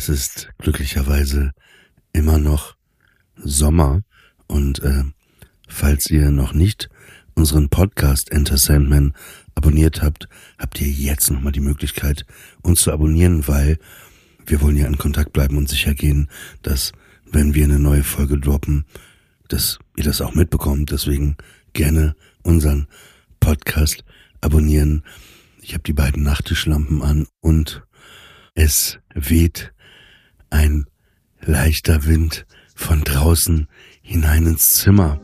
Es ist glücklicherweise immer noch Sommer und äh, falls ihr noch nicht unseren Podcast Enter Sandman abonniert habt, habt ihr jetzt nochmal die Möglichkeit, uns zu abonnieren, weil wir wollen ja in Kontakt bleiben und sicher gehen, dass wenn wir eine neue Folge droppen, dass ihr das auch mitbekommt. Deswegen gerne unseren Podcast abonnieren. Ich habe die beiden Nachttischlampen an und es weht ein leichter Wind von draußen hinein ins Zimmer.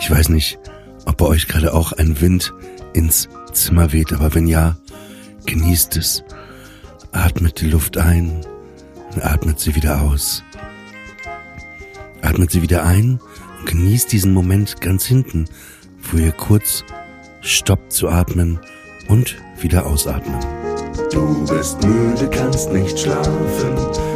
Ich weiß nicht, ob bei euch gerade auch ein Wind ins Zimmer weht, aber wenn ja, genießt es. Atmet die Luft ein und atmet sie wieder aus. Atmet sie wieder ein und genießt diesen Moment ganz hinten, wo ihr kurz stoppt zu atmen und wieder ausatmen. Du bist müde, kannst nicht schlafen.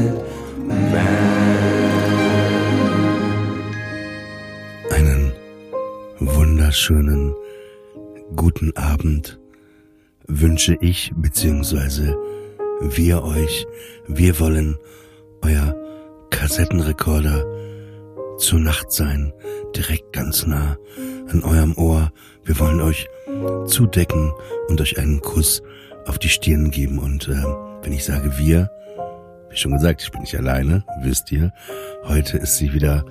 wunderschönen guten Abend wünsche ich bzw. wir euch. Wir wollen euer Kassettenrekorder zur Nacht sein, direkt ganz nah an eurem Ohr. Wir wollen euch zudecken und euch einen Kuss auf die Stirn geben. Und äh, wenn ich sage wir, wie schon gesagt, ich bin nicht alleine, wisst ihr. Heute ist sie wieder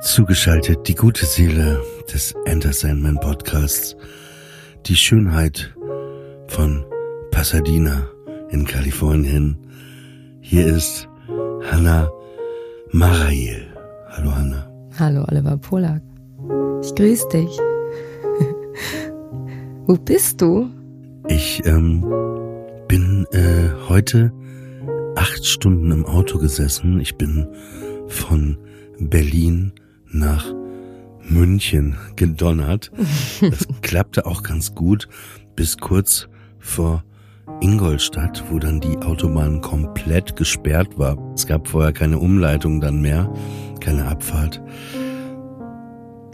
zugeschaltet, die gute Seele des Enter Sandman Podcasts, die Schönheit von Pasadena in Kalifornien. Hier ist Hannah Marail. Hallo Hannah. Hallo Oliver Polak. Ich grüße dich. Wo bist du? Ich ähm, bin äh, heute acht Stunden im Auto gesessen. Ich bin von Berlin nach München gedonnert. Das klappte auch ganz gut bis kurz vor Ingolstadt, wo dann die Autobahn komplett gesperrt war. Es gab vorher keine Umleitung dann mehr, keine Abfahrt.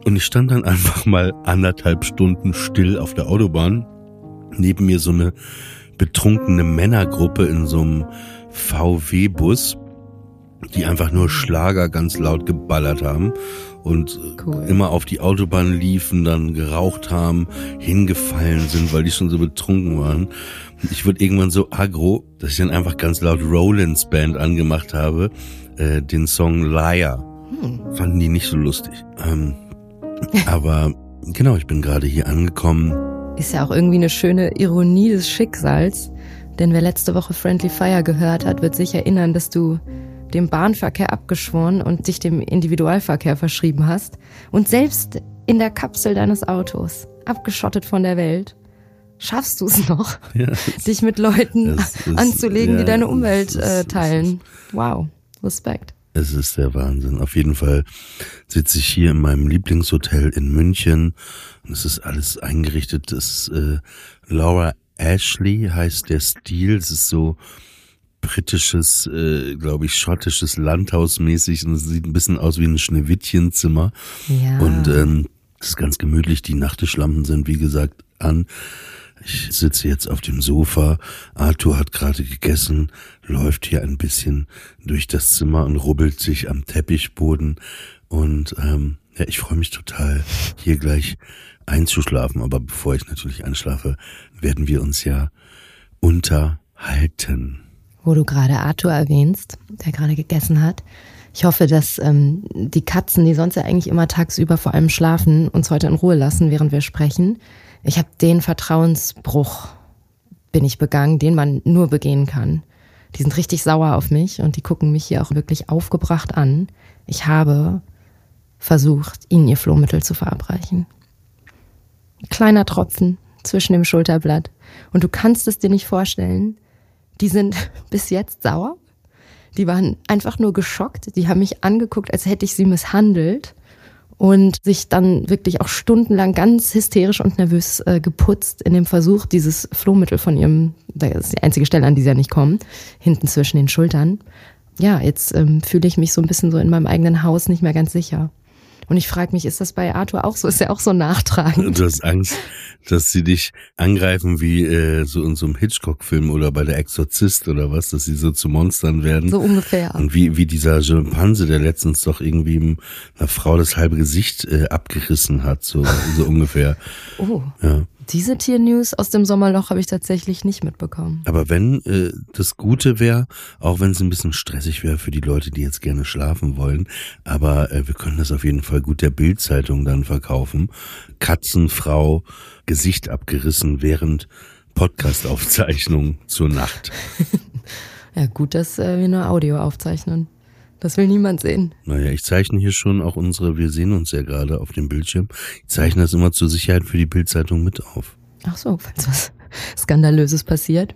Und ich stand dann einfach mal anderthalb Stunden still auf der Autobahn. Neben mir so eine betrunkene Männergruppe in so einem VW-Bus, die einfach nur Schlager ganz laut geballert haben und Cool. immer auf die Autobahn liefen, dann geraucht haben, hingefallen sind, weil die schon so betrunken waren. Ich wurde irgendwann so aggro, dass ich dann einfach ganz laut Rollins Band angemacht habe, äh, den Song Liar. Fanden die nicht so lustig. Ähm, aber genau, ich bin gerade hier angekommen. Ist ja auch irgendwie eine schöne Ironie des Schicksals. Denn wer letzte Woche Friendly Fire gehört hat, wird sich erinnern, dass du dem Bahnverkehr abgeschworen und dich dem Individualverkehr verschrieben hast. Und selbst in der Kapsel deines Autos, abgeschottet von der Welt, schaffst du es noch, Ja, dich mit Leuten ist- anzulegen, ja, die deine Umwelt ist- äh, teilen. Wow, Respekt. Es ist der Wahnsinn. Auf jeden Fall sitze ich hier in meinem Lieblingshotel in München und es ist alles eingerichtet. Das äh, Laura Ashley heißt der Stil. Es ist so britisches, äh, glaube ich, schottisches Landhausmäßig und es sieht ein bisschen aus wie ein Schneewittchenzimmer. Ja. Und ähm, es ist ganz gemütlich. Die Nachttischlampen sind, wie gesagt, an. Ich sitze jetzt auf dem Sofa. Arthur hat gerade gegessen, läuft hier ein bisschen durch das Zimmer und rubbelt sich am Teppichboden. Und ähm, ja, ich freue mich total, hier gleich einzuschlafen. Aber bevor ich natürlich einschlafe, werden wir uns ja unterhalten. Wo du gerade Arthur erwähnst, der gerade gegessen hat. Ich hoffe, dass ähm, die Katzen, die sonst ja eigentlich immer tagsüber vor allem schlafen, uns heute in Ruhe lassen, während wir sprechen. Ich habe den Vertrauensbruch, bin ich begangen, den man nur begehen kann. Die sind richtig sauer auf mich und die gucken mich hier auch wirklich aufgebracht an. Ich habe versucht, ihnen ihr Flohmittel zu verabreichen. Kleiner Tropfen zwischen dem Schulterblatt. Und du kannst es dir nicht vorstellen, die sind bis jetzt sauer. Die waren einfach nur geschockt. Die haben mich angeguckt, als hätte ich sie misshandelt und sich dann wirklich auch stundenlang ganz hysterisch und nervös äh, geputzt in dem Versuch, dieses Flohmittel von ihrem, das ist die einzige Stelle, an die sie ja nicht kommen, hinten zwischen den Schultern. Ja, jetzt ähm, fühle ich mich so ein bisschen so in meinem eigenen Haus nicht mehr ganz sicher. Und ich frage mich, ist das bei Arthur auch so? Ist er auch so nachtragend? Du hast Angst, dass sie dich angreifen wie äh, so in so einem Hitchcock-Film oder bei der Exorzist oder was, dass sie so zu Monstern werden. So ungefähr. Und wie, wie dieser Schimpanse, der letztens doch irgendwie einer Frau das halbe Gesicht äh, abgerissen hat, so, so ungefähr. Oh. Ja. Diese Tiernews aus dem Sommerloch habe ich tatsächlich nicht mitbekommen. Aber wenn äh, das Gute wäre, auch wenn es ein bisschen stressig wäre für die Leute, die jetzt gerne schlafen wollen, aber äh, wir können das auf jeden Fall gut der Bildzeitung dann verkaufen. Katzenfrau, Gesicht abgerissen während Podcastaufzeichnung zur Nacht. ja, gut, dass äh, wir nur Audio aufzeichnen. Das will niemand sehen. Naja, ich zeichne hier schon auch unsere, wir sehen uns ja gerade auf dem Bildschirm. Ich zeichne das immer zur Sicherheit für die Bildzeitung mit auf. Ach so, falls was Skandalöses passiert.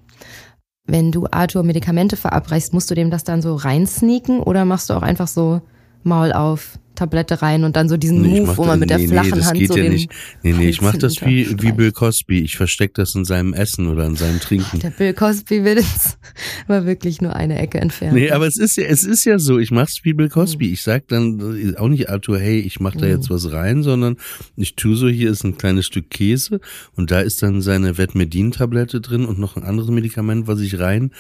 Wenn du Arthur Medikamente verabreichst, musst du dem das dann so reinsneaken oder machst du auch einfach so Maul auf, Tablette rein und dann so diesen Nee, Move, wo man mit der nee, nee, flachen das Hand geht so ja den nicht. Nee, nee, ich mach das wie, wie. Bill Cosby. Ich versteck das in seinem Essen oder in seinem Trinken. Der Bill Cosby will es war wirklich nur eine Ecke entfernt. Nee, aber es ist ja, es ist ja so, ich mach's wie Bill Cosby. Ich sag dann äh, auch nicht Arthur, hey, ich mach da jetzt was rein, sondern ich tu so, hier ist ein kleines Stück Käse und da ist dann seine Vetmedin-Tablette drin und noch ein anderes Medikament, was ich rein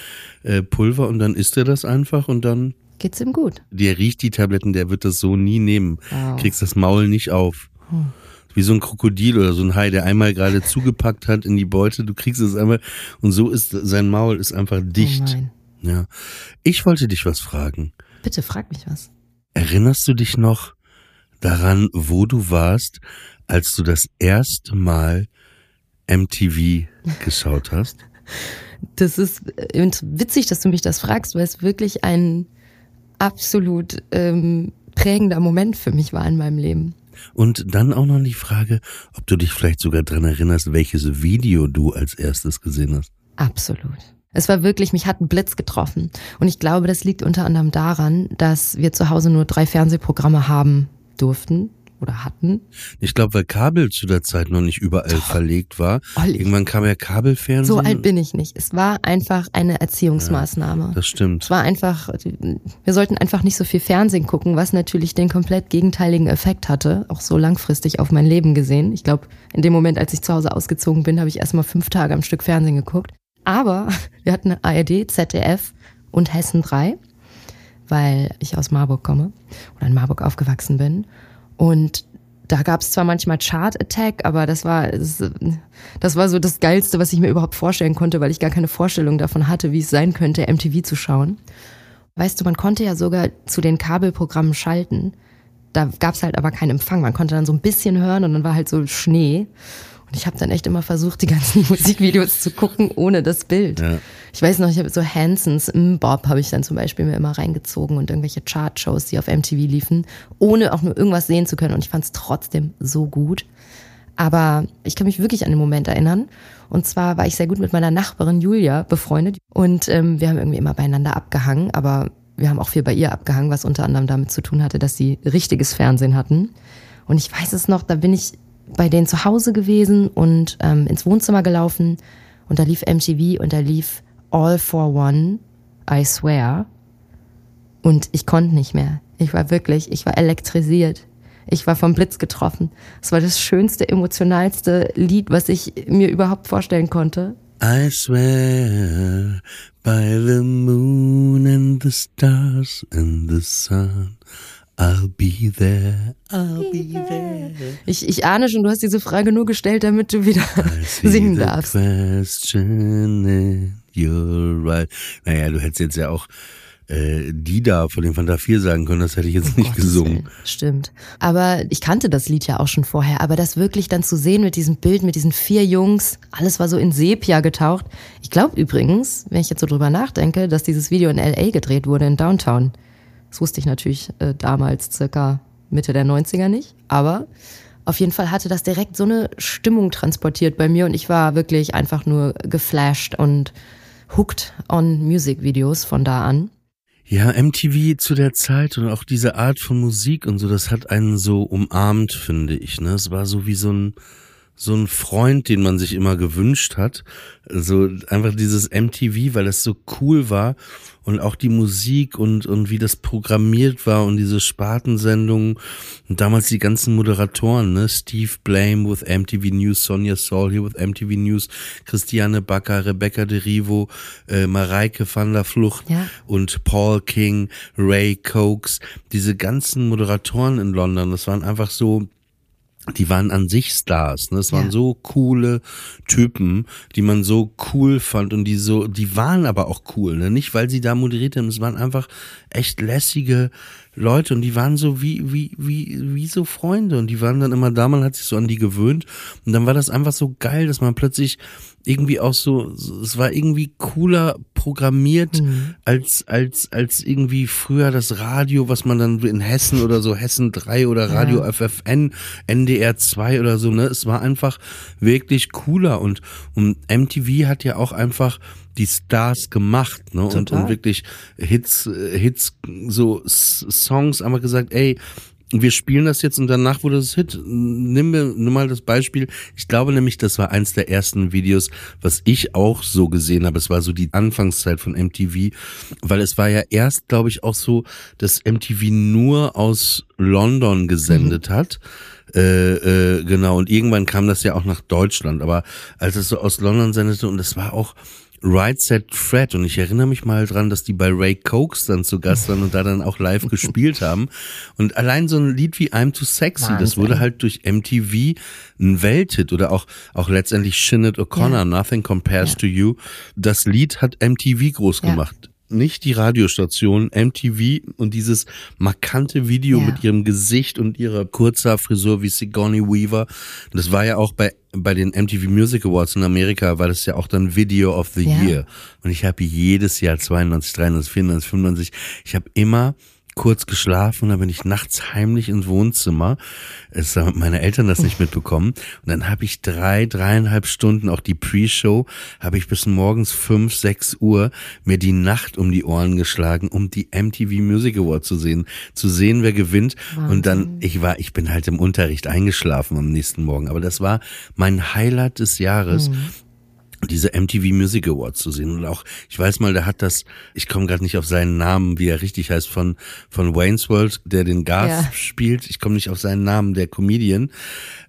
äh, pulver und dann isst er das einfach und dann, Geht's ihm gut? der riecht die Tabletten, der wird das so nie nehmen. Wow. Kriegst das Maul nicht auf. Wie so ein Krokodil oder so ein Hai, der einmal gerade zugepackt hat in die Beute, du kriegst es einmal und so ist sein Maul ist einfach dicht. Oh nein. Ja. Ich wollte dich was fragen. Bitte frag mich was. Erinnerst du dich noch daran, wo du warst, als du das erste Mal MTV geschaut hast? Das ist äh, witzig, dass du mich das fragst, weil es wirklich ein absolut ähm, prägender Moment für mich war in meinem Leben. Und dann auch noch die Frage, ob du dich vielleicht sogar dran erinnerst, welches Video du als erstes gesehen hast. Absolut. Es war wirklich, mich hat ein Blitz getroffen. Und ich glaube, das liegt unter anderem daran, dass wir zu Hause nur drei Fernsehprogramme haben durften oder hatten. Ich glaube, weil Kabel zu der Zeit noch nicht überall verlegt war. Olli. Irgendwann kam ja Kabelfernsehen. So alt bin ich nicht. Es war einfach eine Erziehungsmaßnahme. Das stimmt. Es war einfach, wir sollten einfach nicht so viel Fernsehen gucken, was natürlich den komplett gegenteiligen Effekt hatte, auch so langfristig auf mein Leben gesehen. Ich glaube, in dem Moment, als ich zu Hause ausgezogen bin, habe ich erstmal fünf Tage am Stück Fernsehen geguckt. Aber wir hatten ARD, ZDF und Hessen 3, weil ich aus Marburg komme oder in Marburg aufgewachsen bin. Und da gab es zwar manchmal Chart Attack, aber das war das, war so das Geilste, was ich mir überhaupt vorstellen konnte, weil ich gar keine Vorstellung davon hatte, wie es sein könnte, MTV zu schauen. Weißt du, man konnte ja sogar zu den Kabelprogrammen schalten. Da gab es halt aber keinen Empfang. Man konnte dann so ein bisschen hören und dann war halt so Schnee. Und ich habe dann echt immer versucht, die ganzen Musikvideos zu gucken, ohne das Bild. Ja. Ich weiß noch, ich habe so Hansons Bob habe ich dann zum Beispiel mir immer reingezogen und irgendwelche Chartshows, die auf MTV liefen, ohne auch nur irgendwas sehen zu können. Und ich fand es trotzdem so gut. Aber ich kann mich wirklich an den Moment erinnern. Und zwar war ich sehr gut mit meiner Nachbarin Julia befreundet. Und ähm, wir haben irgendwie immer beieinander abgehangen, aber wir haben auch viel bei ihr abgehangen, was unter anderem damit zu tun hatte, dass sie richtiges Fernsehen hatten. Und ich weiß es noch, da bin ich bei denen zu Hause gewesen und ähm, ins Wohnzimmer gelaufen. Und da lief MTV und da lief All for One, I swear. Und ich konnte nicht mehr. Ich war wirklich, ich war elektrisiert. Ich war vom Blitz getroffen. Es war das schönste, emotionalste Lied, was ich mir überhaupt vorstellen konnte. I swear by the moon and the stars and the sun, I'll be there, I'll be there. Ich, ich ahne schon, du hast diese Frage nur gestellt, damit du wieder singen darfst. right. Naja, du hättest jetzt ja auch äh, die da von den Fanta 4 sagen können, das hätte ich jetzt nicht Gottes gesungen. Stimmt. Aber ich kannte das Lied ja auch schon vorher. Aber das wirklich dann zu sehen mit diesem Bild, mit diesen vier Jungs, alles war so in Sepia getaucht. Ich glaube übrigens, wenn ich jetzt so drüber nachdenke, dass dieses Video in L.A. gedreht wurde, in Downtown. Das wusste ich natürlich äh, damals circa Mitte der 90er nicht. Aber auf jeden Fall hatte das direkt so eine Stimmung transportiert bei mir und ich war wirklich einfach nur geflasht und hooked on Musikvideos von da an. Ja, MTV zu der Zeit und auch diese Art von Musik und so, das hat einen so umarmt, finde ich. Ne? Es war so wie so ein so ein Freund, den man sich immer gewünscht hat. So einfach dieses MTV, weil es so cool war und auch die Musik und, und wie das programmiert war und diese Spartensendungen und damals die ganzen Moderatoren, ne? Steve Blame with MTV News, Sonja Saul hier with MTV News, Christiane Backer, Rebecca de Rivo, äh, Mareike van der Flucht Ja. und Paul King, Ray Cokes, diese ganzen Moderatoren in London, das waren einfach so, die waren an sich Stars, ne? Es waren Ja. so coole Typen, die man so cool fand und die so, die waren aber auch cool, ne? Nicht weil sie da moderiert haben, es waren einfach echt lässige Leute und die waren so wie, wie, wie, wie so Freunde und die waren dann immer da, man hat sich so an die gewöhnt und dann war das einfach so geil, dass man plötzlich irgendwie auch so- es war irgendwie cooler programmiert als, als, als irgendwie früher das Radio, was man dann in Hessen oder so, Hessen 3 oder Radio FFN, NDR 2 oder so, ne? Es war einfach wirklich cooler und, und MTV hat ja auch einfach die Stars gemacht, ne? Und, Total. und wirklich Hits, äh, Hits, so Songs, einfach gesagt, ey, wir spielen das jetzt und danach wurde es Hit. Nimm mir nur mal das Beispiel. Ich glaube nämlich, das war eins der ersten Videos, was ich auch so gesehen habe. Es war so die Anfangszeit von MTV, weil es war ja erst, glaube ich, auch so, dass MTV nur aus London gesendet hat. Äh, äh, genau, und irgendwann kam das ja auch nach Deutschland. Aber als es so aus London sendete, und es war auch Right Set Fred und ich erinnere mich mal dran, dass die bei Ray Cokes dann zu Gast waren und da dann auch live gespielt haben und allein so ein Lied wie I'm Too Sexy, das Wahnsinn. wurde halt durch MTV ein Welthit oder auch auch letztendlich Shinnet O'Connor Ja. Nothing Compares to You, das Lied hat MTV groß Ja. gemacht. Nicht die Radiostation, MTV und dieses markante Video Ja. mit ihrem Gesicht und ihrer kurzer Frisur wie Sigourney Weaver. Das war ja auch bei bei den MTV Music Awards in Amerika war das ja auch dann Video of the Ja. Year. Und ich habe jedes Jahr 92, 93, 94, 95, ich habe immer kurz geschlafen, dann bin ich nachts heimlich ins Wohnzimmer. Es haben meine Eltern das nicht mitbekommen. Und dann habe ich drei, dreieinhalb Stunden, auch die Pre-Show, habe ich bis morgens fünf, sechs Uhr mir die Nacht um die Ohren geschlagen, um die MTV Music Award zu sehen, zu sehen, wer gewinnt. Und dann, ich war, ich bin halt im Unterricht eingeschlafen am nächsten Morgen. Aber das war mein Highlight des Jahres diese MTV Music Awards zu sehen und auch ich weiß mal, da hat das, ich komme gerade nicht auf seinen Namen, wie er richtig heißt von von Wayne's World, der den Garth Ja. spielt. Ich komme nicht auf seinen Namen, der Comedian.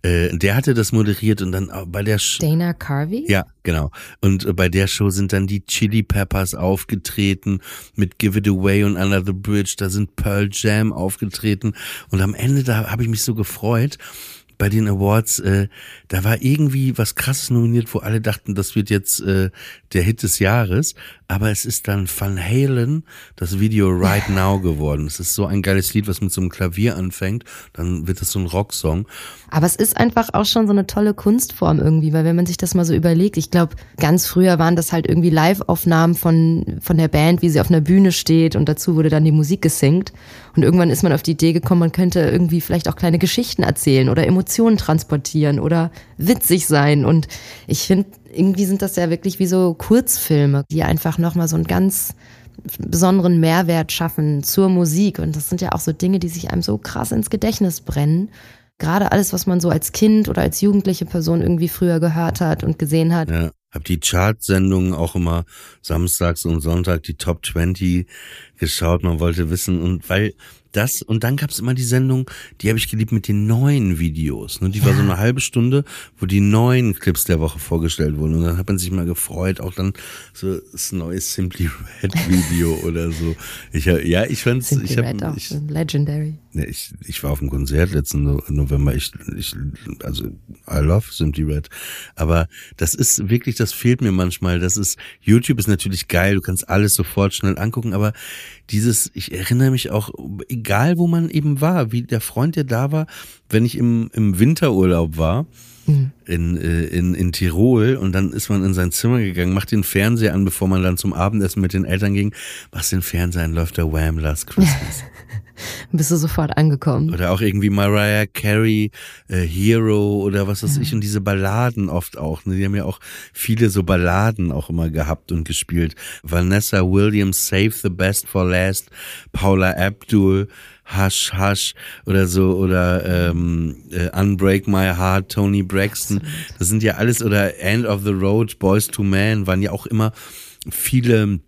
Äh, der hatte das moderiert und dann bei der Sch Dana Carvey? ja, genau. Und äh, bei der Show sind dann die Chili Peppers aufgetreten mit Give It Away und Under the Bridge. Da sind Pearl Jam aufgetreten. Und am Ende, da habe ich mich so gefreut. Bei den Awards, äh, da war irgendwie was krasses nominiert, wo alle dachten, das wird jetzt äh, der Hit des Jahres. Aber es ist dann Van Halen, das Video Right Now geworden. Es ist so ein geiles Lied, was mit so einem Klavier anfängt. Dann wird es so ein Rocksong. Aber es ist einfach auch schon so eine tolle Kunstform irgendwie, weil wenn man sich das mal so überlegt, ich glaube, ganz früher waren das halt irgendwie Live-Aufnahmen von, von der Band, wie sie auf einer Bühne steht und dazu wurde dann die Musik gesingt. Und irgendwann ist man auf die Idee gekommen, man könnte irgendwie vielleicht auch kleine Geschichten erzählen oder Emotionen transportieren oder witzig sein. Und ich finde, irgendwie sind das ja wirklich wie so Kurzfilme, die einfach nochmal so einen ganz besonderen Mehrwert schaffen zur Musik. Und das sind ja auch so Dinge, die sich einem so krass ins Gedächtnis brennen. Gerade alles, was man so als Kind oder als jugendliche Person irgendwie früher gehört hat und gesehen hat. Ja, hab die Chartsendungen auch immer samstags und Sonntag die Top 20 geschaut. Man wollte wissen und weil das und dann gab's immer die Sendung, die habe ich geliebt mit den neuen Videos. Ne? Die war so eine halbe Stunde, wo die neuen Clips der Woche vorgestellt wurden und dann hat man sich mal gefreut, auch dann so das neue Simply Red Video oder so. Ich hab- ja, ich fand's, Simply ich habe legendary. Ich, ich war auf dem Konzert letzten No- November. Ich, ich, also, I love Simply Red. Aber das ist wirklich, das fehlt mir manchmal. Das ist, YouTube ist natürlich geil. Du kannst alles sofort schnell angucken. Aber dieses, ich erinnere mich auch, egal wo man eben war, wie der Freund, der da war, wenn ich im, im Winterurlaub war, in, äh, in, in Tirol und dann ist man in sein Zimmer gegangen, macht den Fernseher an, bevor man dann zum Abendessen mit den Eltern ging, machst den Fernseher an, läuft der Wham! Last Christmas. bist du sofort angekommen. Oder auch irgendwie Mariah Carey, äh, Hero oder was weiß ja. ich und diese Balladen oft auch. Ne? Die haben ja auch viele so Balladen auch immer gehabt und gespielt. Vanessa Williams, Save the Best for Last, Paula Abdul, Hush Hush oder so oder ähm, äh, Unbreak My Heart, Tony Braxton. Das sind ja alles oder End of the Road, Boys to Man waren ja auch immer viele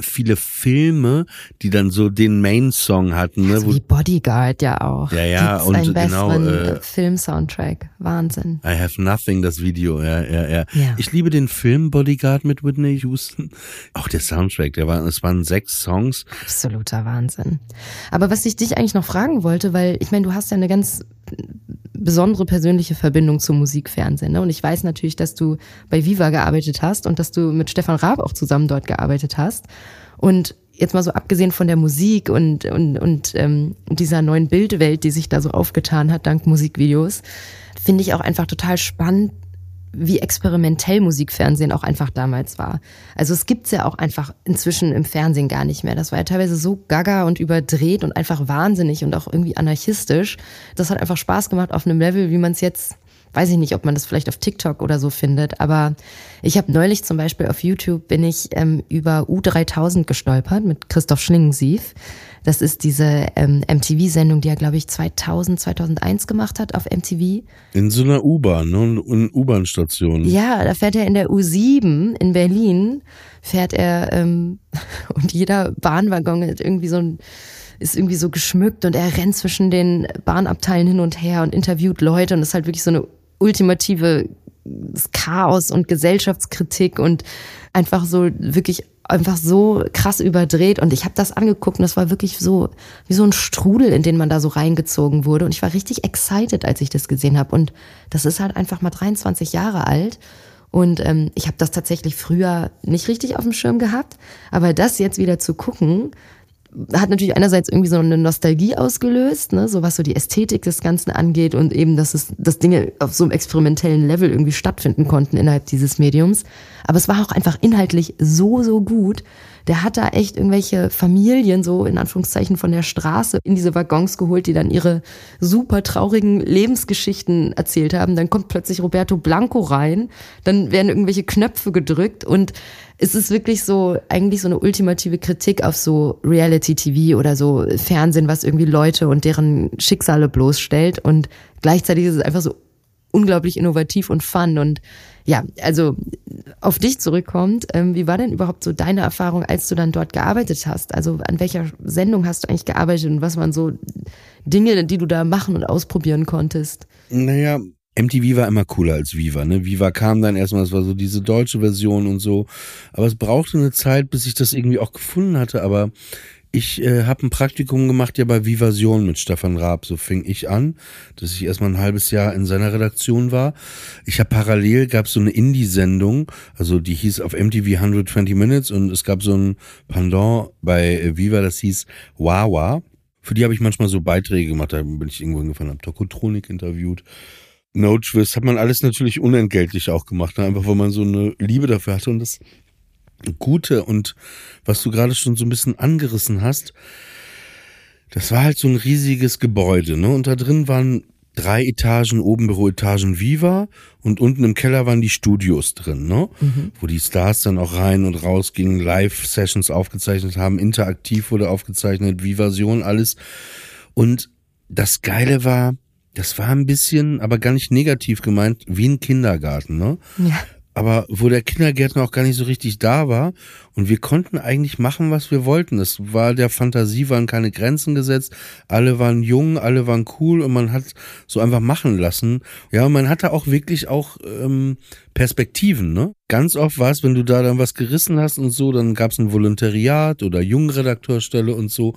viele Filme, die dann so den Main-Song hatten. Ne? Also wie Bodyguard ja auch. Ja, ja, Gibt's und einen genau. besseren Äh, Film-Soundtrack. Wahnsinn. I Have Nothing, das Video, ja, ja, ja, Ja. Ich liebe den Film Bodyguard mit Whitney Houston. Auch der Soundtrack, der war, es waren sechs Songs. Absoluter Wahnsinn. Aber was ich dich eigentlich noch fragen wollte, weil ich meine, du hast ja eine ganz besondere persönliche Verbindung zum Musikfernsehen. Ne? Und ich weiß natürlich, dass du bei Viva gearbeitet hast und dass du mit Stefan Raab auch zusammen dort gearbeitet hast. Und jetzt mal so abgesehen von der Musik und, und, und ähm, dieser neuen Bildwelt, die sich da so aufgetan hat dank Musikvideos, finde ich auch einfach total spannend, wie experimentell Musikfernsehen auch einfach damals war. Also es gibt's ja auch einfach inzwischen im Fernsehen gar nicht mehr. Das war ja teilweise so gaga und überdreht und einfach wahnsinnig und auch irgendwie anarchistisch. Das hat einfach Spaß gemacht auf einem Level, wie man es jetzt, weiß ich nicht, ob man das vielleicht auf TikTok oder so findet. Aber ich habe neulich zum Beispiel auf YouTube bin ich ähm, über U3000 gestolpert mit Christoph Schlingensief. Das ist diese ähm, MTV-Sendung, die er, glaube ich, 2000, 2001 gemacht hat auf MTV. In so einer U-Bahn, ne? In U-Bahn-Station. Ja, da fährt er in der U7 in Berlin, fährt er ähm, und jeder Bahnwaggon hat irgendwie so ein ist irgendwie so geschmückt und er rennt zwischen den Bahnabteilen hin und her und interviewt Leute und ist halt wirklich so eine ultimative Chaos und Gesellschaftskritik und einfach so wirklich einfach so krass überdreht. Und ich habe das angeguckt und das war wirklich so wie so ein Strudel, in den man da so reingezogen wurde. Und ich war richtig excited, als ich das gesehen habe und das ist halt einfach mal 23 Jahre alt. Und ähm, ich habe das tatsächlich früher nicht richtig auf dem Schirm gehabt, aber das jetzt wieder zu gucken, hat natürlich einerseits irgendwie so eine Nostalgie ausgelöst, ne, so was so die Ästhetik des Ganzen angeht und eben, dass es, dass Dinge auf so einem experimentellen Level irgendwie stattfinden konnten innerhalb dieses Mediums. Aber es war auch einfach inhaltlich so, so gut. Der hat da echt irgendwelche Familien so in Anführungszeichen von der Straße in diese Waggons geholt, die dann ihre super traurigen Lebensgeschichten erzählt haben. Dann kommt plötzlich Roberto Blanco rein, dann werden irgendwelche Knöpfe gedrückt und es ist wirklich so, eigentlich so eine ultimative Kritik auf so Reality-TV oder so Fernsehen, was irgendwie Leute und deren Schicksale bloßstellt. Und gleichzeitig ist es einfach so unglaublich innovativ und fun. Und ja, also auf dich zurückkommt, ähm, wie war denn überhaupt so deine Erfahrung, als du dann dort gearbeitet hast? Also an welcher Sendung hast du eigentlich gearbeitet und was waren so Dinge, die du da machen und ausprobieren konntest? Naja, MTV war immer cooler als Viva, ne? Viva kam dann erstmal, das war so diese deutsche Version und so. Aber es brauchte eine Zeit, bis ich das irgendwie auch gefunden hatte. Aber ich äh, habe ein Praktikum gemacht ja bei Vivasion mit Stefan Raab. So fing ich an, dass ich erstmal ein halbes Jahr in seiner Redaktion war. Ich habe parallel gab so eine Indie-Sendung, also die hieß auf MTV 120 Minutes und es gab so ein Pendant bei äh, Viva, das hieß Wawa. Für die habe ich manchmal so Beiträge gemacht. Da bin ich irgendwo hingefahren, habe Tokotronik interviewt. No Twist hat man alles natürlich unentgeltlich auch gemacht, ne? einfach weil man so eine Liebe dafür hatte und das Gute und was du gerade schon so ein bisschen angerissen hast, das war halt so ein riesiges Gebäude, ne? Und da drin waren drei Etagen, oben Büroetagen Viva und unten im Keller waren die Studios drin, ne? Mhm. Wo die Stars dann auch rein und raus gingen, Live-Sessions aufgezeichnet haben, interaktiv wurde aufgezeichnet, Vivasion, alles. Und das Geile war, das war ein bisschen, aber gar nicht negativ gemeint, wie ein Kindergarten, ne? Ja. Aber wo der Kindergärtner auch gar nicht so richtig da war und wir konnten eigentlich machen, was wir wollten. Es war der Fantasie waren keine Grenzen gesetzt, alle waren jung, alle waren cool und man hat so einfach machen lassen. Ja, und man hatte auch wirklich auch ähm, Perspektiven, ne? Ganz oft war es, wenn du da dann was gerissen hast und so, dann gab es ein Volontariat oder Jungredakteurstelle und so.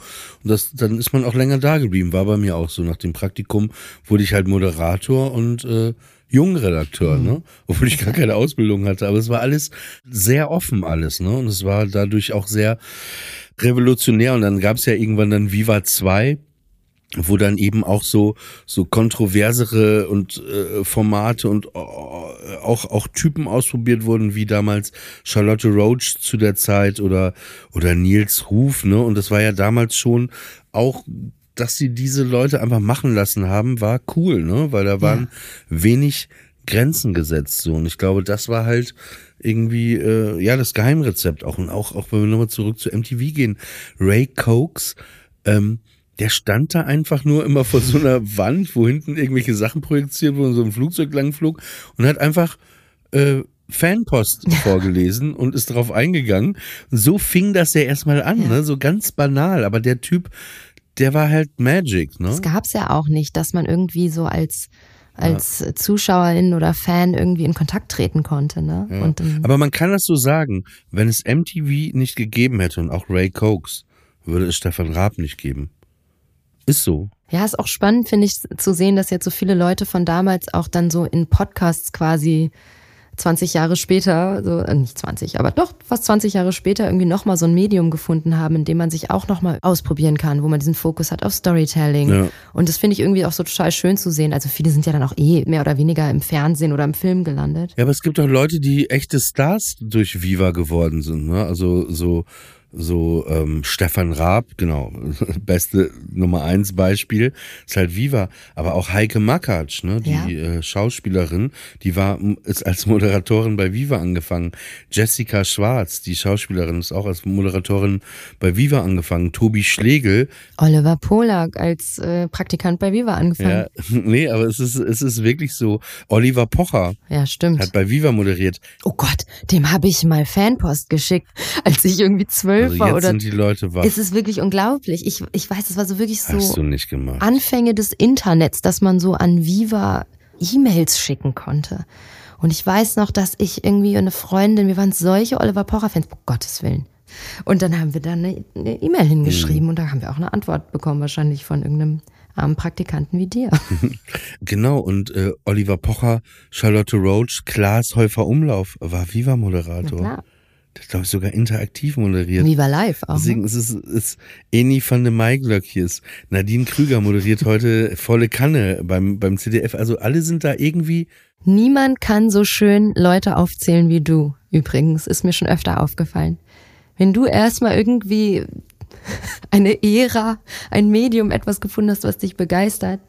Und das, dann ist man auch länger da geblieben. War bei mir auch so. Nach dem Praktikum wurde ich halt Moderator und äh, Jungredakteur, ne? Obwohl ich gar keine Ausbildung hatte. Aber es war alles sehr offen alles, ne? Und es war dadurch auch sehr revolutionär. Und dann gab es ja irgendwann dann Viva 2 wo dann eben auch so so kontroversere und äh, Formate und äh, auch auch Typen ausprobiert wurden wie damals Charlotte Roach zu der Zeit oder oder Nils Ruf ne und das war ja damals schon auch dass sie diese Leute einfach machen lassen haben, war cool, ne? Weil da waren wenig Grenzen gesetzt so und ich glaube, das war halt irgendwie äh, ja das Geheimrezept auch und auch auch wenn wir nochmal zurück zu MTV gehen, Ray Cokes, ähm, der stand da einfach nur immer vor so einer Wand, wo hinten irgendwelche Sachen projiziert wurden, so ein Flugzeug langflog und hat einfach äh, Fanpost vorgelesen und ist darauf eingegangen. So fing das ja erstmal an, Ja. ne? so ganz banal, aber der Typ, der war halt Magic, ne? Das gab's ja auch nicht, dass man irgendwie so als als Zuschauerin oder Fan irgendwie in Kontakt treten konnte, ne? Ja. Und dann, Aber man kann das so sagen, wenn es MTV nicht gegeben hätte und auch Ray Cokes, würde es Stefan Raab nicht geben. Ist so. ja, ist auch spannend, finde ich, zu sehen, dass jetzt so viele Leute von damals auch dann so in Podcasts quasi 20 Jahre später, so äh, nicht 20, aber doch fast 20 Jahre später irgendwie nochmal so ein Medium gefunden haben, in dem man sich auch nochmal ausprobieren kann, wo man diesen Fokus hat auf Storytelling. Ja. Und das finde ich irgendwie auch so total schön zu sehen. Also viele sind ja dann auch eh mehr oder weniger im Fernsehen oder im Film gelandet. Ja, aber es gibt auch Leute, die echte Stars durch Viva geworden sind, ne? Also so so ähm, Stefan Raab, genau, beste Nummer eins Beispiel ist halt Viva, aber auch Heike Makatsch, ne, die Ja. äh, Schauspielerin, die war ist als Moderatorin bei Viva angefangen. Jessica Schwarz, die Schauspielerin, ist auch als Moderatorin bei Viva angefangen. Tobi Schlegel, Oliver Polak als äh, Praktikant bei Viva angefangen. ja, nee, aber es ist es ist wirklich so. Oliver Pocher Ja, stimmt. hat bei Viva moderiert. Oh Gott, dem habe ich mal Fanpost geschickt, als ich irgendwie zwölf Also war jetzt oder. sind die Leute wach. Es ist wirklich unglaublich. Ich, ich weiß, es war so wirklich Hast so du nicht gemacht. Anfänge des Internets, dass man so an Viva E-Mails schicken konnte. Und ich weiß noch, dass ich irgendwie eine Freundin, wir waren solche Oliver Pocher-Fans, um Gottes Willen. Und dann haben wir da eine E-Mail hingeschrieben und da haben wir auch eine Antwort bekommen, wahrscheinlich von irgendeinem armen Praktikanten wie dir. Genau, und äh, Oliver Pocher, Charlotte Roach, Klaas Häufer Umlauf war Viva-Moderator. Hat, glaube ich, sogar interaktiv moderiert. Viva Live auch. Ne? Deswegen ist es ist Eni van de Maiglöckjes. Nadine Krüger moderiert heute volle Kanne beim, beim CDF. Also alle sind da irgendwie. Niemand kann so schön Leute aufzählen wie du. Übrigens, ist mir schon öfter aufgefallen. Wenn du erstmal irgendwie eine Ära, ein Medium, etwas gefunden hast, was dich begeistert,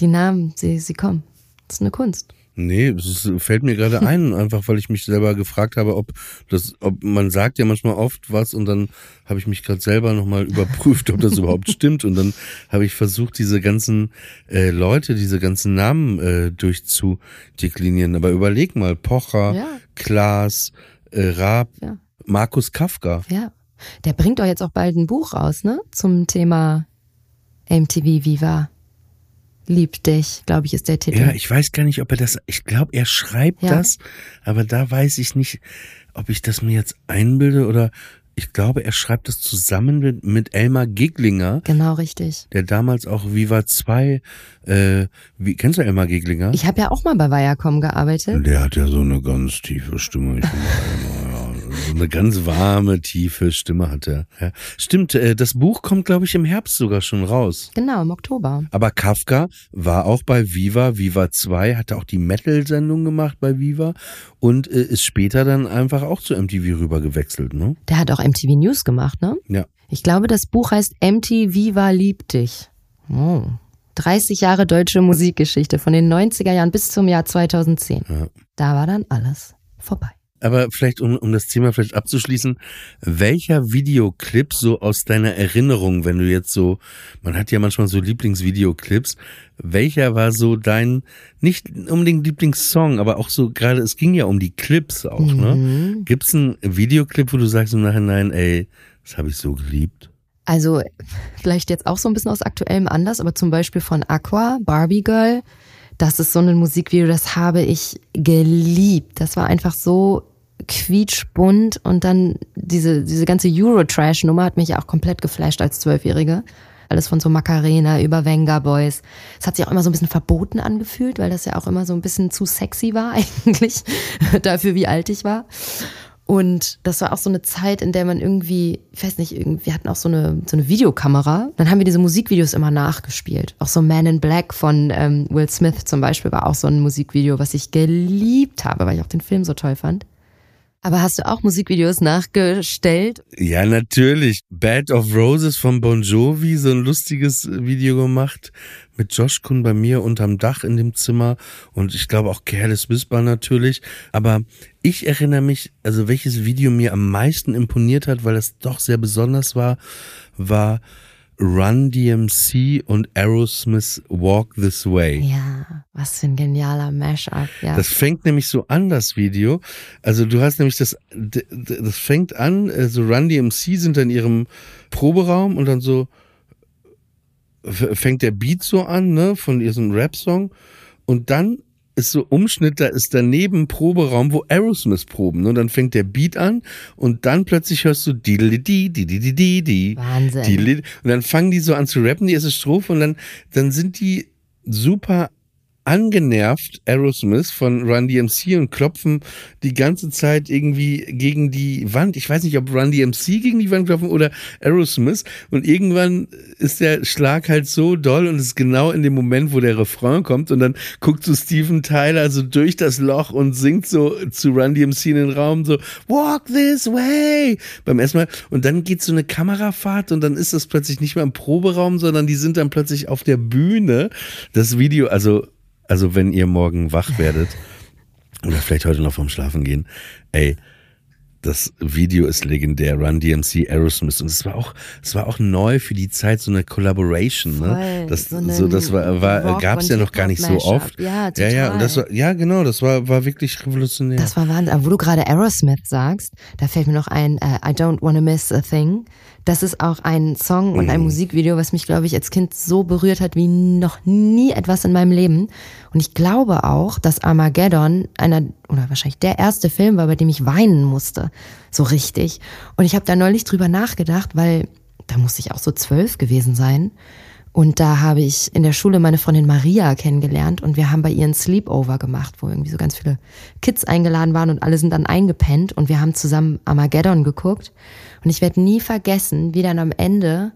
die Namen, sie, sie kommen. Das ist eine Kunst. Nee, es fällt mir gerade ein, einfach weil ich mich selber gefragt habe, ob das, ob man sagt ja manchmal oft was und dann habe ich mich gerade selber nochmal überprüft, ob das überhaupt stimmt. Und dann habe ich versucht, diese ganzen äh, Leute, diese ganzen Namen äh, durchzudeklinieren. Aber überleg mal, Pocher, Ja. Klaas, äh, Raab, Ja. Markus Kafka. Ja. Der bringt doch jetzt auch bald ein Buch raus, ne? Zum Thema MTV Viva. Lieb dich, glaube ich, ist der Titel. Ja, ich weiß gar nicht, ob er das, ich glaube, er schreibt Ja. das, aber da weiß ich nicht, ob ich das mir jetzt einbilde oder ich glaube, er schreibt das zusammen mit, mit Elmar Geglinger, genau richtig. der damals auch Viva 2, äh, wie, kennst du Elmar Geglinger? Ich habe ja auch mal bei Viacom gearbeitet. der hat ja so eine ganz tiefe Stimme. Ich bin Elmar. So eine ganz warme, tiefe Stimme hat er. Ja. Stimmt, äh, das Buch kommt, glaube ich, im Herbst sogar schon raus. Genau, im Oktober. Aber Kafka war auch bei Viva, Viva 2, hatte auch die Metal-Sendung gemacht bei Viva und äh, ist später dann einfach auch zu MTV rüber gewechselt, ne? Der hat auch MTV News gemacht, ne? Ja. Ich glaube, das Buch heißt MTV Viva liebt dich. Oh. 30 Jahre deutsche Musikgeschichte von den 90er Jahren bis zum Jahr 2010. Ja. Da war dann alles vorbei. Aber vielleicht, um, um das Thema vielleicht abzuschließen, welcher Videoclip so aus deiner Erinnerung, wenn du jetzt so, man hat ja manchmal so Lieblingsvideoclips, welcher war so dein, nicht unbedingt Lieblingssong, aber auch so gerade, es ging ja um die Clips auch, ne? Mhm. Gibt's einen Videoclip, wo du sagst im Nachhinein, ey, das habe ich so geliebt? Also vielleicht jetzt auch so ein bisschen aus aktuellem Anlass, aber zum Beispiel von Aqua, Barbie Girl. Das ist so ein Musikvideo, das habe ich geliebt. Das war einfach so quietschbunt und dann diese, diese ganze Euro-Trash-Nummer hat mich ja auch komplett geflasht als Zwölfjährige. Alles von so Macarena über Venga Boys. Es hat sich auch immer so ein bisschen verboten angefühlt, weil das ja auch immer so ein bisschen zu sexy war eigentlich, dafür wie alt ich war. Und das war auch so eine Zeit, in der man irgendwie, ich weiß nicht, irgendwie, wir hatten auch so eine, so eine Videokamera. Dann haben wir diese Musikvideos immer nachgespielt. Auch so Man in Black von ähm, Will Smith zum Beispiel war auch so ein Musikvideo, was ich geliebt habe, weil ich auch den Film so toll fand. Aber hast du auch Musikvideos nachgestellt? Ja, natürlich. Bad of Roses von Bon Jovi, so ein lustiges Video gemacht mit Josh Kun bei mir unterm Dach in dem Zimmer und ich glaube auch Careless Whisper natürlich. Aber ich erinnere mich, also welches Video mir am meisten imponiert hat, weil es doch sehr besonders war, war Run DMC und Aerosmith Walk This Way. Ja, was für ein genialer Mashup, ja. Das fängt nämlich so an, das Video. Also du hast nämlich das, das fängt an, so also Run DMC sind in ihrem Proberaum und dann so fängt der Beat so an, ne, von ihrem Rap-Song und dann ist so Umschnitt, da ist daneben Proberaum, wo Aerosmith proben. Ne? Und dann fängt der Beat an und dann plötzlich hörst du die die die die die die die Wahnsinn. Und dann fangen die so an zu rappen, die erste Strophe und dann dann sind die super angenervt Aerosmith von Run DMC und klopfen die ganze Zeit irgendwie gegen die Wand. Ich weiß nicht, ob Run DMC gegen die Wand klopfen oder Aerosmith. Und irgendwann ist der Schlag halt so doll und ist genau in dem Moment, wo der Refrain kommt und dann guckt so Steven Tyler so durch das Loch und singt so zu Run DMC in den Raum so Walk this way beim ersten Mal. Und dann geht so eine Kamerafahrt und dann ist das plötzlich nicht mehr im Proberaum, sondern die sind dann plötzlich auf der Bühne. Das Video, also also wenn ihr morgen wach werdet oder vielleicht heute noch vorm Schlafen gehen, ey, das Video ist legendär, Run DMC, Aerosmith und es war auch, es war auch neu für die Zeit so eine Collaboration, ne? Voll, Das, so so, das war, war gab's und ja noch gar nicht so oft. Ja, ja, ja, und das total. war, ja genau, das war, war wirklich revolutionär. Das war Wahnsinn. Aber wo du gerade Aerosmith sagst, da fällt mir noch ein äh, I Don't Wanna Miss a Thing. Das ist auch ein Song und Mhm. ein Musikvideo, was mich, glaube ich, als Kind so berührt hat wie noch nie etwas in meinem Leben. Und ich glaube auch, dass Armageddon einer oder wahrscheinlich der erste Film war, bei dem ich weinen musste. So richtig. Und ich habe da neulich drüber nachgedacht, weil da muss ich auch so zwölf gewesen sein. Und da habe ich in der Schule meine Freundin Maria kennengelernt und wir haben bei ihr einen Sleepover gemacht, wo irgendwie so ganz viele Kids eingeladen waren und alle sind dann eingepennt und wir haben zusammen Armageddon geguckt. Und ich werde nie vergessen, wie dann am Ende,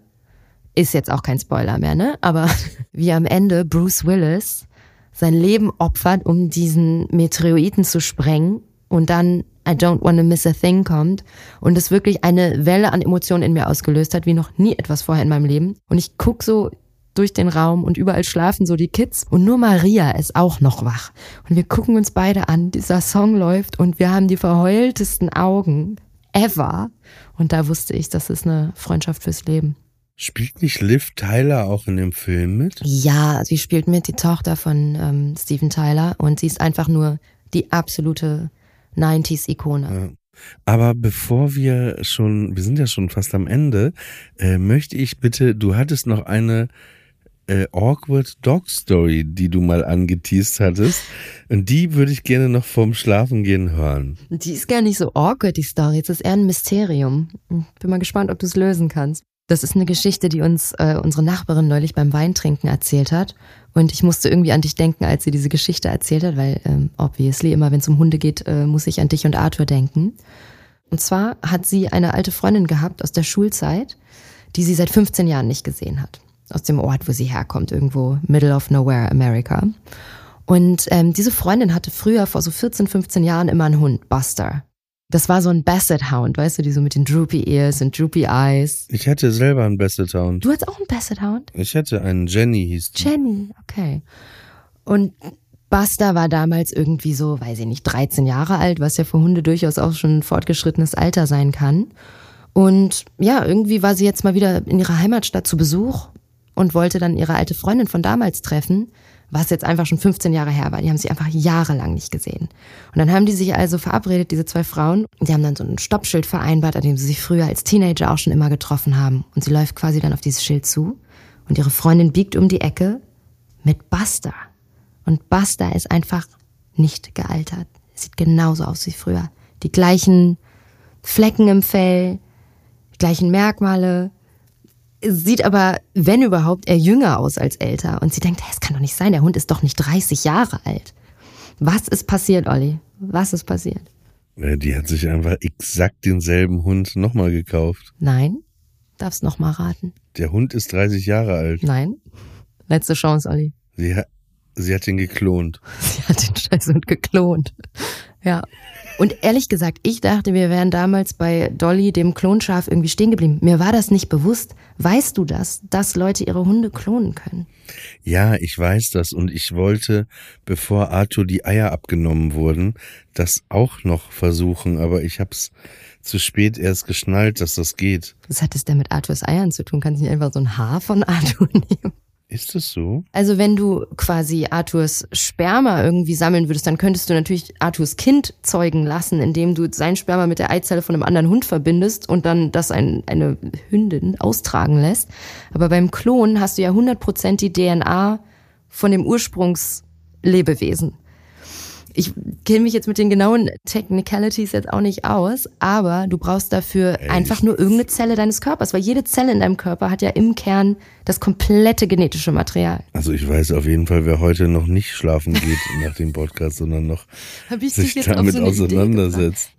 ist jetzt auch kein Spoiler mehr, ne? Aber wie am Ende Bruce Willis sein Leben opfert, um diesen Meteoriten zu sprengen und dann I don't wanna miss a thing kommt und es wirklich eine Welle an Emotionen in mir ausgelöst hat, wie noch nie etwas vorher in meinem Leben. Und ich guck so durch den Raum und überall schlafen so die Kids und nur Maria ist auch noch wach. Und wir gucken uns beide an, dieser Song läuft und wir haben die verheultesten Augen ever. Und da wusste ich, das ist eine Freundschaft fürs Leben. Spielt nicht Liv Tyler auch in dem Film mit? Ja, sie spielt mit, die Tochter von ähm, Steven Tyler und sie ist einfach nur die absolute 90s-Ikone. Aber bevor wir schon, wir sind ja schon fast am Ende, äh, möchte ich bitte, du hattest noch eine äh, awkward Dog Story, die du mal angeteased hattest. Und die würde ich gerne noch vorm Schlafengehen hören. Die ist gar nicht so awkward, die Story. Es ist eher ein Mysterium. Bin mal gespannt, ob du es lösen kannst. Das ist eine Geschichte, die uns äh, unsere Nachbarin neulich beim Weintrinken erzählt hat. Und ich musste irgendwie an dich denken, als sie diese Geschichte erzählt hat, weil ähm, obviously immer, wenn es um Hunde geht, äh, muss ich an dich und Arthur denken. Und zwar hat sie eine alte Freundin gehabt aus der Schulzeit, die sie seit 15 Jahren nicht gesehen hat. Aus dem Ort, wo sie herkommt, irgendwo middle of nowhere, America. Und ähm, diese Freundin hatte früher, vor so 14, 15 Jahren, immer einen Hund, Buster. Das war so ein Basset Hound, weißt du, die so mit den droopy ears und droopy eyes. Ich hatte selber einen Basset Hound. Du hattest auch einen Basset Hound? Ich hatte einen Jenny, hieß die. Jenny, okay. Und Buster war damals irgendwie so, weiß ich nicht, 13 Jahre alt, was ja für Hunde durchaus auch schon ein fortgeschrittenes Alter sein kann. Und ja, irgendwie war sie jetzt mal wieder in ihrer Heimatstadt zu Besuch und wollte dann ihre alte Freundin von damals treffen, was jetzt einfach schon 15 Jahre her war. Die haben sich einfach jahrelang nicht gesehen. Und dann haben die sich also verabredet, diese zwei Frauen. Die haben dann so ein Stoppschild vereinbart, an dem sie sich früher als Teenager auch schon immer getroffen haben. Und sie läuft quasi dann auf dieses Schild zu. Und ihre Freundin biegt um die Ecke mit Buster. Und Buster ist einfach nicht gealtert. Sieht genauso aus wie früher. Die gleichen Flecken im Fell, die gleichen Merkmale. Sieht aber, wenn überhaupt, eher jünger aus als älter. Und sie denkt, hey, es kann doch nicht sein, der Hund ist doch nicht 30 Jahre alt. Was ist passiert, Olli? Was ist passiert? Die hat sich einfach exakt denselben Hund nochmal gekauft. Nein? Darfst noch mal raten. Der Hund ist 30 Jahre alt. Nein? Letzte Chance, Olli. Sie hat, sie hat ihn geklont. Sie hat den Scheißhund geklont. Ja. Und ehrlich gesagt, ich dachte, wir wären damals bei Dolly, dem Klonschaf, irgendwie stehen geblieben. Mir war das nicht bewusst. Weißt du das, dass Leute ihre Hunde klonen können? Ja, ich weiß das und ich wollte, bevor Arthur die Eier abgenommen wurden, das auch noch versuchen, aber ich hab's zu spät erst geschnallt, dass das geht. Was hat es denn mit Arthurs Eiern zu tun? Kannst du nicht einfach so ein Haar von Arthur nehmen? Ist es so? Also wenn du quasi Arthurs Sperma irgendwie sammeln würdest, dann könntest du natürlich Arthurs Kind zeugen lassen, indem du sein Sperma mit der Eizelle von einem anderen Hund verbindest und dann das ein, eine Hündin austragen lässt. Aber beim Klon hast du ja 100% die DNA von dem Ursprungslebewesen ich kenne mich jetzt mit den genauen Technicalities jetzt auch nicht aus, aber du brauchst dafür Ey, einfach nur irgendeine Zelle deines Körpers, weil jede Zelle in deinem Körper hat ja im Kern das komplette genetische Material. Also ich weiß auf jeden Fall, wer heute noch nicht schlafen geht nach dem Podcast, sondern noch sich damit so auseinandersetzt.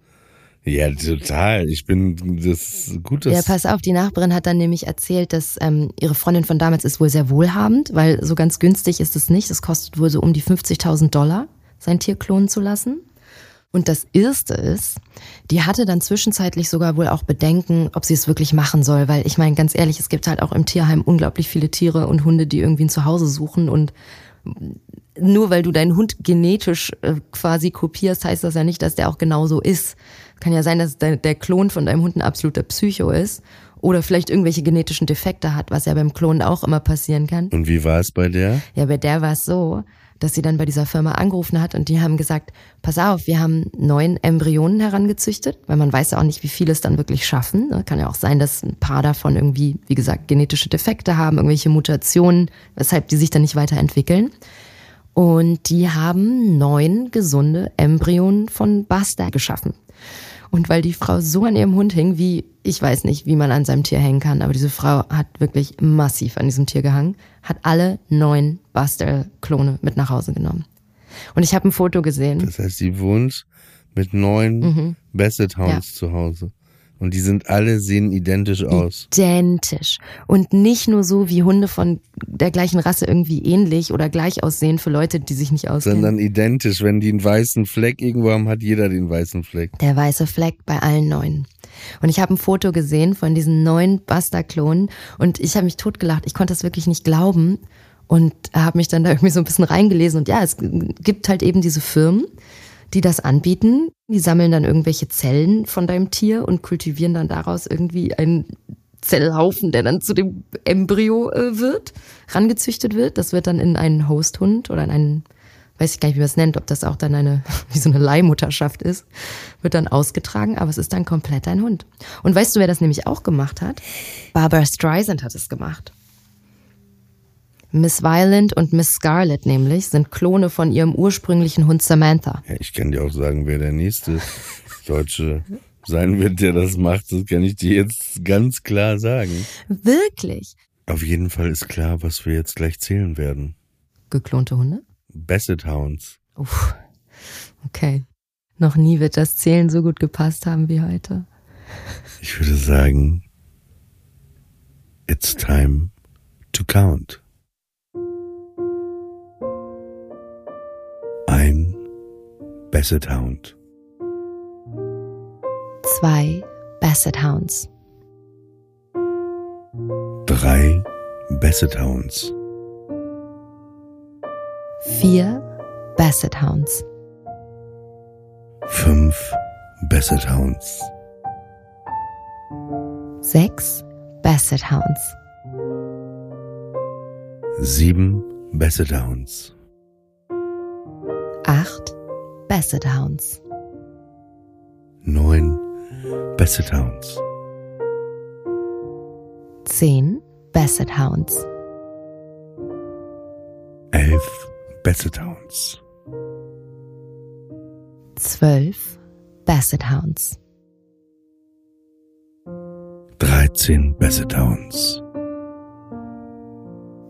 Ja, total. Ich bin das gut. Dass ja, pass auf. Die Nachbarin hat dann nämlich erzählt, dass ähm, ihre Freundin von damals ist wohl sehr wohlhabend, weil so ganz günstig ist es nicht. Es kostet wohl so um die 50.000 Dollar sein Tier klonen zu lassen. Und das Erste ist, die hatte dann zwischenzeitlich sogar wohl auch Bedenken, ob sie es wirklich machen soll, weil ich meine, ganz ehrlich, es gibt halt auch im Tierheim unglaublich viele Tiere und Hunde, die irgendwie ein Zuhause suchen und nur weil du deinen Hund genetisch äh, quasi kopierst, heißt das ja nicht, dass der auch genauso ist. Kann ja sein, dass der, der Klon von deinem Hund ein absoluter Psycho ist oder vielleicht irgendwelche genetischen Defekte hat, was ja beim Klonen auch immer passieren kann. Und wie war es bei der? Ja, bei der war es so, dass sie dann bei dieser Firma angerufen hat und die haben gesagt, pass auf, wir haben neun Embryonen herangezüchtet, weil man weiß ja auch nicht, wie viele es dann wirklich schaffen. Ne? Kann ja auch sein, dass ein paar davon irgendwie, wie gesagt, genetische Defekte haben, irgendwelche Mutationen, weshalb die sich dann nicht weiterentwickeln. Und die haben neun gesunde Embryonen von Basta geschaffen. Und weil die Frau so an ihrem Hund hing, wie ich weiß nicht, wie man an seinem Tier hängen kann, aber diese Frau hat wirklich massiv an diesem Tier gehangen, hat alle neun Buster-Klone mit nach Hause genommen. Und ich habe ein Foto gesehen. Das heißt, sie wohnt mit neun mhm. Basset Hounds ja. zu Hause. Und die sind alle, sehen identisch aus. Identisch. Und nicht nur so, wie Hunde von der gleichen Rasse irgendwie ähnlich oder gleich aussehen für Leute, die sich nicht auskennen. Sondern identisch. Wenn die einen weißen Fleck irgendwo haben, hat jeder den weißen Fleck. Der weiße Fleck bei allen neun. Und ich habe ein Foto gesehen von diesen neun Buster-Klonen und ich habe mich totgelacht. Ich konnte das wirklich nicht glauben und habe mich dann da irgendwie so ein bisschen reingelesen. Und ja, es gibt halt eben diese Firmen, die das anbieten. Die sammeln dann irgendwelche Zellen von deinem Tier und kultivieren dann daraus irgendwie einen Zellhaufen, der dann zu dem Embryo äh, wird, rangezüchtet wird. Das wird dann in einen Hosthund oder in einen, weiß ich gar nicht, wie man es nennt, ob das auch dann eine, wie so eine Leihmutterschaft ist, wird dann ausgetragen, aber es ist dann komplett ein Hund. Und weißt du, wer das nämlich auch gemacht hat? Barbara Streisand hat es gemacht. Miss Violent und Miss Scarlet nämlich sind Klone von ihrem ursprünglichen Hund Samantha. Ja, ich kann dir auch sagen, wer der nächste Deutsche sein wird, der das macht. Das kann ich dir jetzt ganz klar sagen. Wirklich? Auf jeden Fall ist klar, was wir jetzt gleich zählen werden. Geklonte Hunde? Basset Hounds. Uff. Okay. Noch nie wird das Zählen so gut gepasst haben wie heute. Ich würde sagen, it's time to count. Basset Hound. Zwei Basset Hounds. Drei Basset Hounds. Vier Basset Hounds. Fünf Basset Hounds. Sechs Basset Hounds. Sieben Basset Hounds. Acht Basset Hounds. Neun Basset Hounds. Zehn Basset Hounds. Elf Basset Hounds. Zwölf Basset Hounds. Dreizehn Basset Hounds.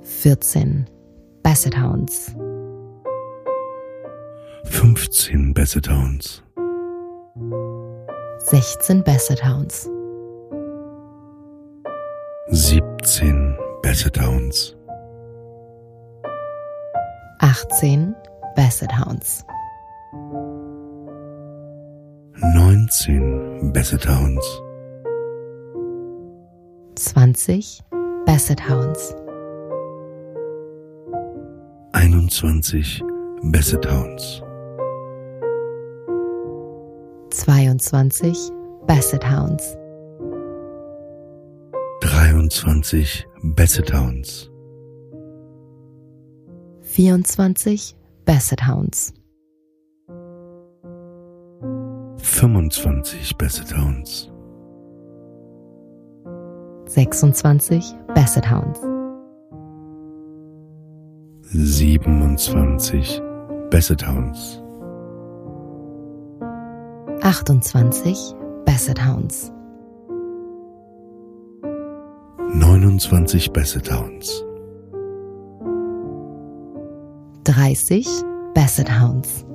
Vierzehn Basset Hounds. 15 Basset Hounds. 16 Basset Hounds. 17 Basset Hounds. 18 Basset Hounds. 19 Basset Hounds. 20 Basset Hounds. 21 Basset Hounds. 22 Basset Hounds. 23 Basset Hounds. 24 Basset Hounds. 25 Basset Hounds. 26 Basset Hounds. 27 Basset Hounds. 28 Basset Hounds. 29 Basset Hounds. 30 Basset Hounds.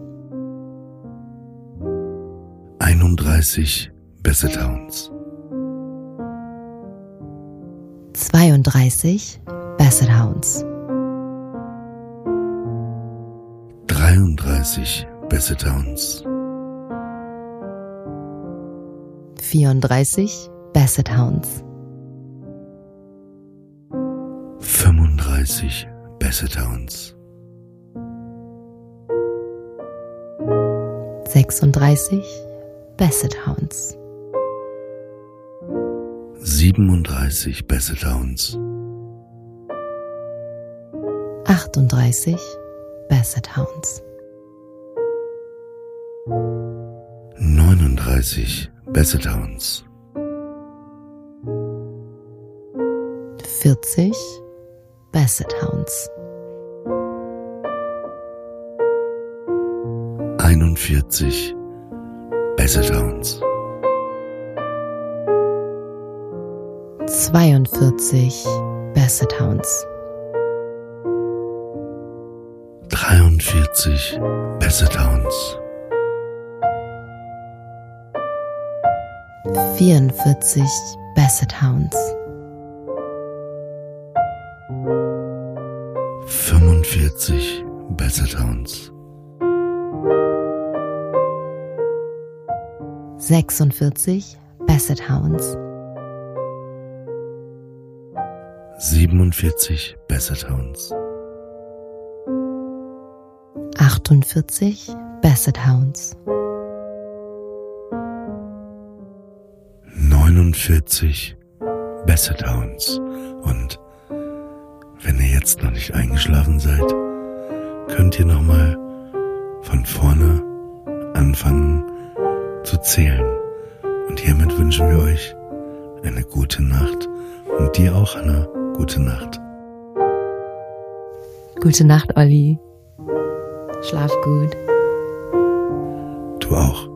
31 Basset Hounds. 32 Basset Hounds. 33 Basset Hounds. 34 Basset Hounds. 35 Basset Hounds. 36 Basset Hounds. 37 Basset Hounds. 38 Basset Hounds. 39 Basset Hounds. 40 Basset Hounds. 41 Basset Hounds. 42 Basset Hounds. 43 Basset 44 Basset Hounds. 45 Basset Hounds. 46 Basset Hounds. 47 Basset Hounds. 48 Basset Hounds. 49 Basset Hounds. Und wenn ihr jetzt noch nicht eingeschlafen seid, könnt ihr nochmal von vorne anfangen zu zählen. Und hiermit wünschen wir euch eine gute Nacht und dir auch eine gute Nacht. Gute Nacht, Olli. Schlaf gut. Du auch.